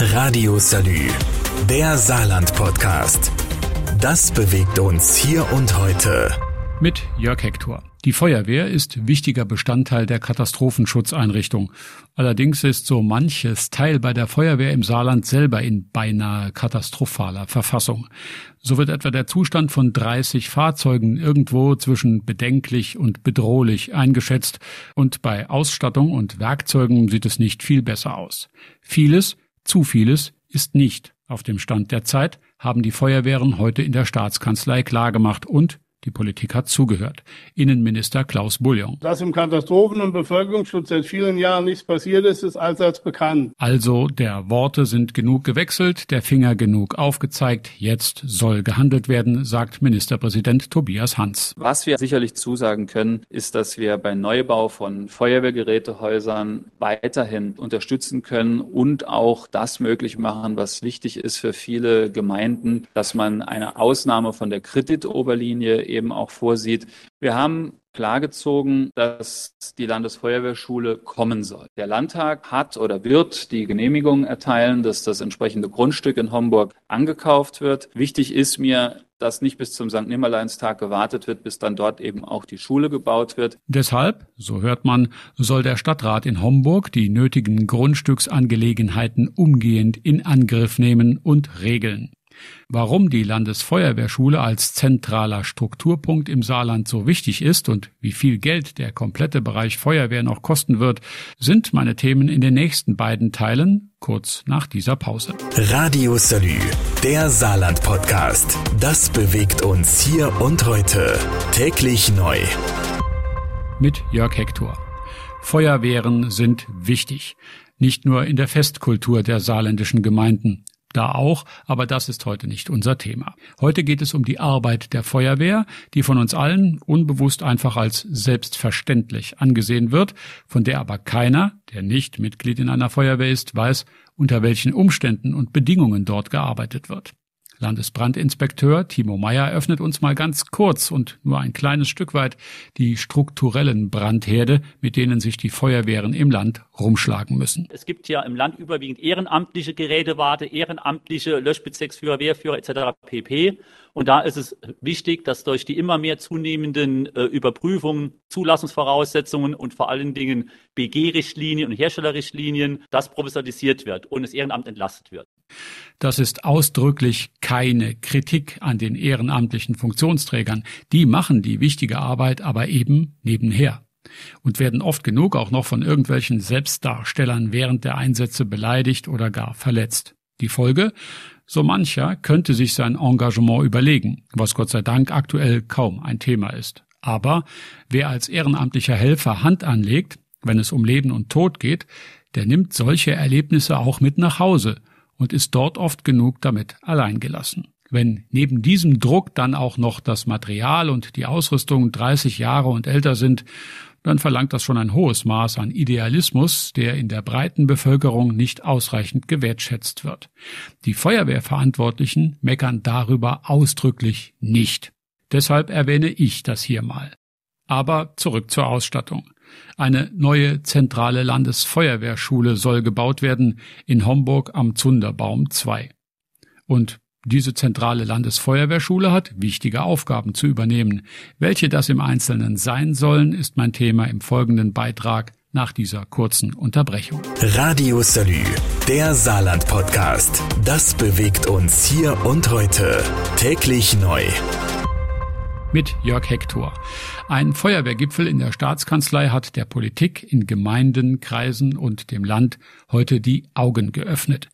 Radio Salü, der Saarland-Podcast. Das bewegt uns hier und heute. Mit Jörg Hector. Die Feuerwehr ist wichtiger Bestandteil der Katastrophenschutzeinrichtung. Allerdings ist so manches Teil bei der Feuerwehr im Saarland selber in beinahe katastrophaler Verfassung. So wird etwa der Zustand von 30 Fahrzeugen irgendwo zwischen bedenklich und bedrohlich eingeschätzt und bei Ausstattung und Werkzeugen sieht es nicht viel besser aus. Vieles, zu vieles, ist nicht. Auf dem Stand der Zeit, haben die Feuerwehren heute in der Staatskanzlei klargemacht und die Politik hat zugehört. Innenminister Klaus Bullion. Dass im Katastrophen- und Bevölkerungsschutz seit vielen Jahren nichts passiert ist, ist allseits bekannt. Also der Worte sind genug gewechselt, der Finger genug aufgezeigt. Jetzt soll gehandelt werden, sagt Ministerpräsident Tobias Hans. Was wir sicherlich zusagen können, ist, dass wir beim Neubau von Feuerwehrgerätehäusern weiterhin unterstützen können und auch das möglich machen, was wichtig ist für viele Gemeinden, dass man eine Ausnahme von der Kreditoberlinie eben auch vorsieht. Wir haben klargezogen, dass die Landesfeuerwehrschule kommen soll. Der Landtag hat oder wird die Genehmigung erteilen, dass das entsprechende Grundstück in Homburg angekauft wird. Wichtig ist mir, dass nicht bis zum St. Nimmerleinstag gewartet wird, bis dann dort eben auch die Schule gebaut wird. Deshalb, so hört man, soll der Stadtrat in Homburg die nötigen Grundstücksangelegenheiten umgehend in Angriff nehmen und regeln. Warum die Landesfeuerwehrschule als zentraler Strukturpunkt im Saarland so wichtig ist und wie viel Geld der komplette Bereich Feuerwehr noch kosten wird, sind meine Themen in den nächsten beiden Teilen, kurz nach dieser Pause. Radio Salü, der Saarland-Podcast. Das bewegt uns hier und heute. Täglich neu. Mit Jörg Hector. Feuerwehren sind wichtig. Nicht nur in der Festkultur der saarländischen Gemeinden da auch, aber das ist heute nicht unser Thema. Heute geht es um die Arbeit der Feuerwehr, die von uns allen unbewusst einfach als selbstverständlich angesehen wird, von der aber keiner, der nicht Mitglied in einer Feuerwehr ist, weiß, unter welchen Umständen und Bedingungen dort gearbeitet wird. Landesbrandinspekteur Timo Meyer eröffnet uns mal ganz kurz und nur ein kleines Stück weit die strukturellen Brandherde, mit denen sich die Feuerwehren im Land rumschlagen müssen. Es gibt ja im Land überwiegend ehrenamtliche Gerätewarte, ehrenamtliche Löschbezirksführer, Wehrführer etc. pp. Und da ist es wichtig, dass durch die immer mehr zunehmenden äh, Überprüfungen, Zulassungsvoraussetzungen und vor allen Dingen BG-Richtlinien und Herstellerrichtlinien das professionalisiert wird und das Ehrenamt entlastet wird. Das ist ausdrücklich keine Kritik an den ehrenamtlichen Funktionsträgern. Die machen die wichtige Arbeit aber eben nebenher und werden oft genug auch noch von irgendwelchen Selbstdarstellern während der Einsätze beleidigt oder gar verletzt. Die Folge? So mancher könnte sich sein Engagement überlegen, was Gott sei Dank aktuell kaum ein Thema ist. Aber wer als ehrenamtlicher Helfer Hand anlegt, wenn es um Leben und Tod geht, der nimmt solche Erlebnisse auch mit nach Hause und ist dort oft genug damit alleingelassen. Wenn neben diesem Druck dann auch noch das Material und die Ausrüstung 30 Jahre und älter sind, dann verlangt das schon ein hohes Maß an Idealismus, der in der breiten Bevölkerung nicht ausreichend gewertschätzt wird. Die Feuerwehrverantwortlichen meckern darüber ausdrücklich nicht. Deshalb erwähne ich das hier mal. Aber zurück zur Ausstattung. Eine neue zentrale Landesfeuerwehrschule soll gebaut werden in Homburg am Zunderbaum 2. Und diese zentrale Landesfeuerwehrschule hat wichtige Aufgaben zu übernehmen. Welche das im Einzelnen sein sollen, ist mein Thema im folgenden Beitrag nach dieser kurzen Unterbrechung. Radio Salü, der Saarland-Podcast. Das bewegt uns hier und heute. Täglich neu mit Jörg Hector. Ein Feuerwehrgipfel in der Staatskanzlei hat der Politik in Gemeinden, Kreisen und dem Land heute die Augen geöffnet.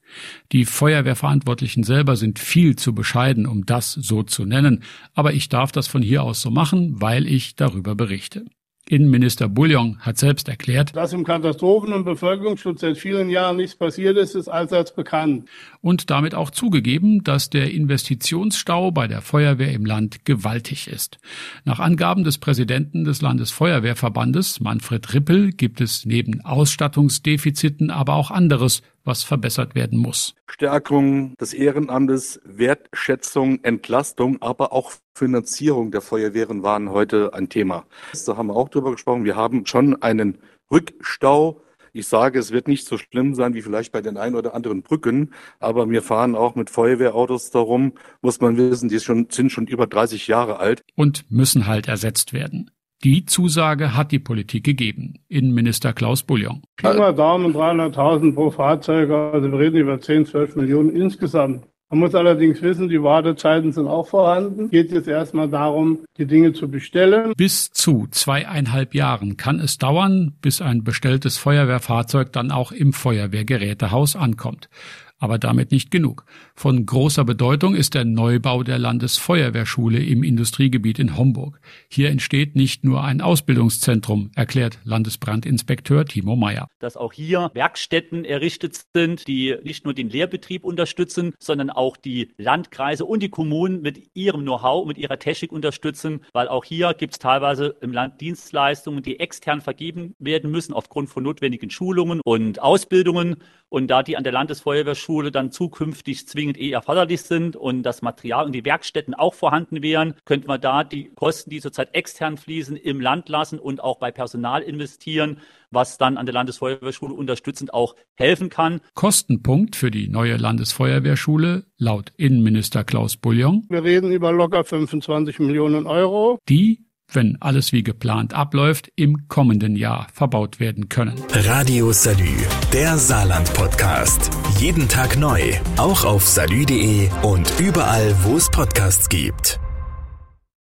Die Feuerwehrverantwortlichen selber sind viel zu bescheiden, um das so zu nennen, aber ich darf das von hier aus so machen, weil ich darüber berichte. Innenminister Bouillon hat selbst erklärt, dass im Katastrophen- und Bevölkerungsschutz seit vielen Jahren nichts passiert ist, ist allseits bekannt. Und damit auch zugegeben, dass der Investitionsstau bei der Feuerwehr im Land gewaltig ist. Nach Angaben des Präsidenten des Landesfeuerwehrverbandes, Manfred Rippel, gibt es neben Ausstattungsdefiziten aber auch anderes, was verbessert werden muss. Stärkung des Ehrenamtes, Wertschätzung, Entlastung, aber auch Finanzierung der Feuerwehren waren heute ein Thema. Da haben wir auch drüber gesprochen. Wir haben schon einen Rückstau Ich sage, es wird nicht so schlimm sein wie vielleicht bei den ein oder anderen Brücken, aber wir fahren auch mit Feuerwehrautos darum, muss man wissen, die schon, sind schon über 30 Jahre alt. Und müssen halt ersetzt werden. Die Zusage hat die Politik gegeben. Innenminister Klaus Bullion. Pi mal Daumen 300.000 pro Fahrzeug, also wir reden über 10, 12 Millionen insgesamt. Man muss allerdings wissen, die Wartezeiten sind auch vorhanden. Geht jetzt erstmal darum, die Dinge zu bestellen. Bis zu zweieinhalb Jahren kann es dauern, bis ein bestelltes Feuerwehrfahrzeug dann auch im Feuerwehrgerätehaus ankommt aber damit nicht genug. Von großer Bedeutung ist der Neubau der Landesfeuerwehrschule im Industriegebiet in Homburg. Hier entsteht nicht nur ein Ausbildungszentrum, erklärt Landesbrandinspekteur Timo Meyer. Dass auch hier Werkstätten errichtet sind, die nicht nur den Lehrbetrieb unterstützen, sondern auch die Landkreise und die Kommunen mit ihrem Know-how, mit ihrer Technik unterstützen, weil auch hier gibt es teilweise im Land Dienstleistungen, die extern vergeben werden müssen aufgrund von notwendigen Schulungen und Ausbildungen. Und da die an der Landesfeuerwehrschule dann zukünftig zwingend eh erforderlich sind und das Material und die Werkstätten auch vorhanden wären, könnte man da die Kosten, die zurzeit extern fließen, im Land lassen und auch bei Personal investieren, was dann an der Landesfeuerwehrschule unterstützend auch helfen kann. Kostenpunkt für die neue Landesfeuerwehrschule laut Innenminister Klaus Bullion. Wir reden über locker 25 Millionen Euro. Die wenn alles wie geplant abläuft, im kommenden Jahr verbaut werden können. Radio Salü, der Saarland-Podcast. Jeden Tag neu, auch auf salü.de und überall, wo es Podcasts gibt.